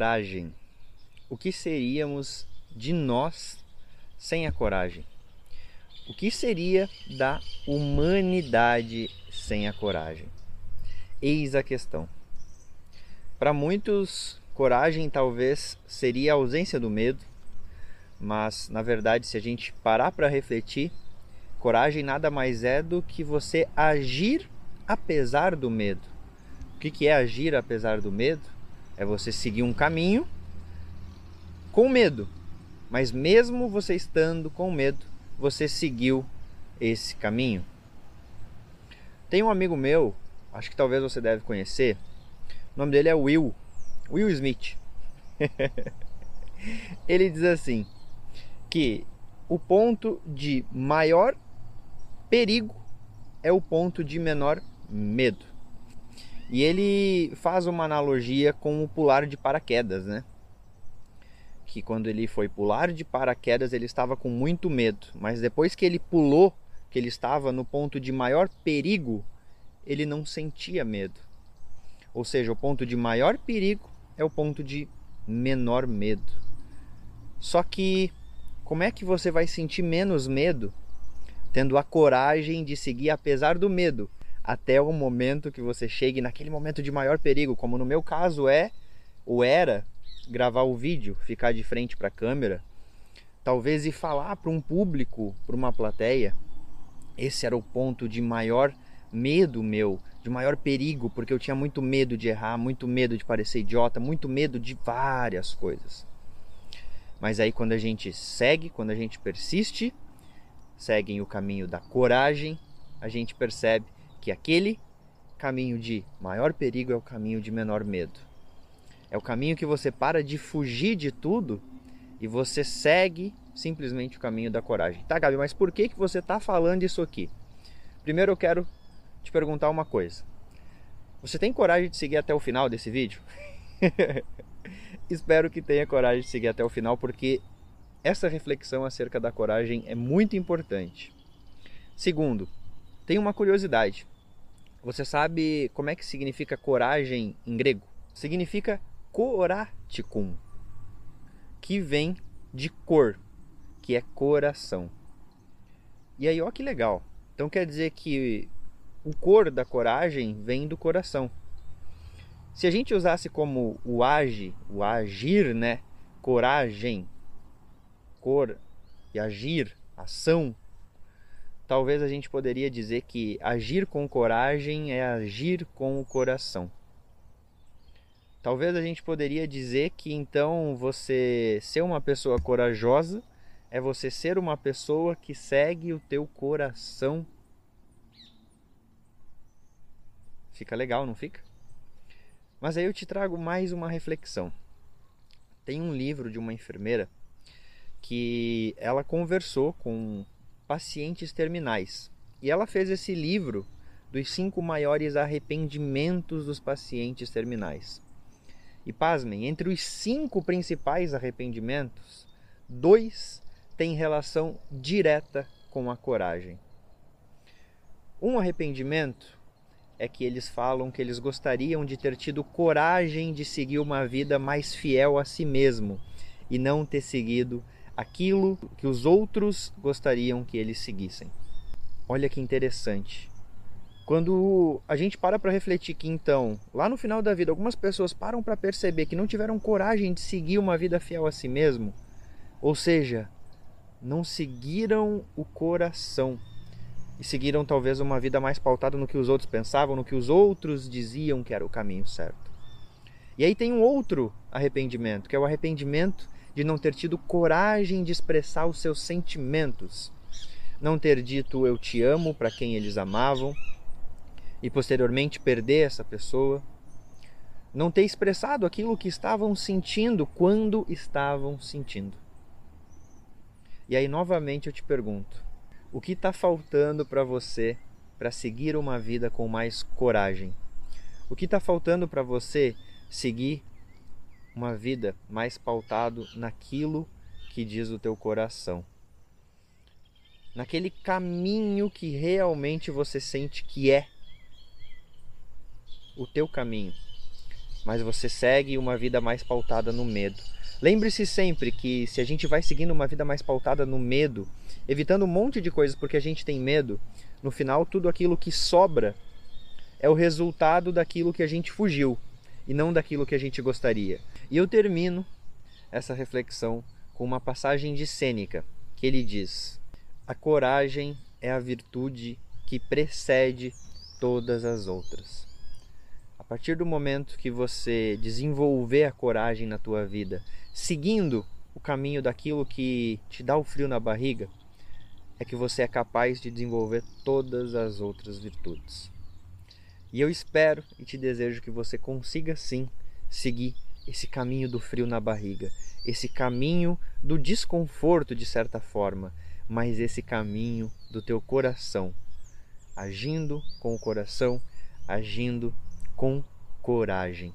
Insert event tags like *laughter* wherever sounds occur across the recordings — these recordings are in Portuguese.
Coragem. O que seríamos de nós sem a coragem? O que seria da humanidade sem a coragem? Eis a questão. Para muitos, coragem talvez seria a ausência do medo, mas na verdade, se a gente parar para refletir, coragem nada mais é do que você agir apesar do medo. O que é agir apesar do medo? É você seguir um caminho com medo, mas mesmo você estando com medo, você seguiu esse caminho. Tem um amigo meu, acho que talvez você deve conhecer, o nome dele é Will, Will Smith. *laughs* Ele diz assim que o ponto de maior perigo é o ponto de menor medo. E ele faz uma analogia com o pular de paraquedas, né? Que quando ele foi pular de paraquedas, ele estava com muito medo, mas depois que ele pulou, que ele estava no ponto de maior perigo, ele não sentia medo. Ou seja, o ponto de maior perigo é o ponto de menor medo. Só que como é que você vai sentir menos medo tendo a coragem de seguir apesar do medo? Até o momento que você chegue naquele momento de maior perigo, como no meu caso é ou era gravar o vídeo, ficar de frente para a câmera, talvez e falar para um público, para uma plateia. Esse era o ponto de maior medo meu, de maior perigo, porque eu tinha muito medo de errar, muito medo de parecer idiota, muito medo de várias coisas. Mas aí quando a gente segue, quando a gente persiste, segue o caminho da coragem, a gente percebe que aquele caminho de maior perigo é o caminho de menor medo. É o caminho que você para de fugir de tudo e você segue simplesmente o caminho da coragem. Tá, Gabi, mas por que, que você está falando isso aqui? Primeiro eu quero te perguntar uma coisa. Você tem coragem de seguir até o final desse vídeo? *laughs* Espero que tenha coragem de seguir até o final, porque essa reflexão acerca da coragem é muito importante. Segundo, tem uma curiosidade. Você sabe como é que significa coragem em grego? Significa coraticum, que vem de cor, que é coração. E aí, ó que legal. Então quer dizer que o cor da coragem vem do coração. Se a gente usasse como o age, o agir, né? Coragem, cor e agir, ação, talvez a gente poderia dizer que agir com coragem é agir com o coração. Talvez a gente poderia dizer que então você ser uma pessoa corajosa é você ser uma pessoa que segue o teu coração. Fica legal, não fica? Mas aí eu te trago mais uma reflexão. Tem um livro de uma enfermeira que ela conversou com pacientes terminais. E ela fez esse livro dos cinco maiores arrependimentos dos pacientes terminais. E pasmem, entre os cinco principais arrependimentos, dois têm relação direta com a coragem. Um arrependimento é que eles falam que eles gostariam de ter tido coragem de seguir uma vida mais fiel a si mesmo e não ter seguido aquilo que os outros gostariam que eles seguissem. Olha que interessante. Quando a gente para para refletir que então, lá no final da vida, algumas pessoas param para perceber que não tiveram coragem de seguir uma vida fiel a si mesmo, ou seja, não seguiram o coração e seguiram talvez uma vida mais pautada no que os outros pensavam, no que os outros diziam que era o caminho certo. E aí tem um outro arrependimento, que é o arrependimento de não ter tido coragem de expressar os seus sentimentos, não ter dito eu te amo para quem eles amavam, e posteriormente perder essa pessoa, não ter expressado aquilo que estavam sentindo quando estavam sentindo. E aí novamente eu te pergunto: o que está faltando para você para seguir uma vida com mais coragem? O que está faltando para você seguir uma vida mais pautado naquilo que diz o teu coração? Naquele caminho que realmente você sente que é o teu caminho, mas você segue uma vida mais pautada no medo. Lembre-se sempre que se a gente vai seguindo uma vida mais pautada no medo, evitando um monte de coisas porque a gente tem medo, no final tudo aquilo que sobra é o resultado daquilo que a gente fugiu e não daquilo que a gente gostaria. E eu termino essa reflexão com uma passagem de Sêneca, que ele diz: A coragem é a virtude que precede todas as outras. A partir do momento que você desenvolver a coragem na tua vida, seguindo o caminho daquilo que te dá o frio na barriga, é que você é capaz de desenvolver todas as outras virtudes. E eu espero e te desejo que você consiga sim seguir esse caminho do frio na barriga, esse caminho do desconforto de certa forma, mas esse caminho do teu coração, agindo com o coração, agindo com coragem.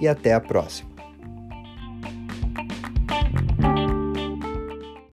e até a próxima.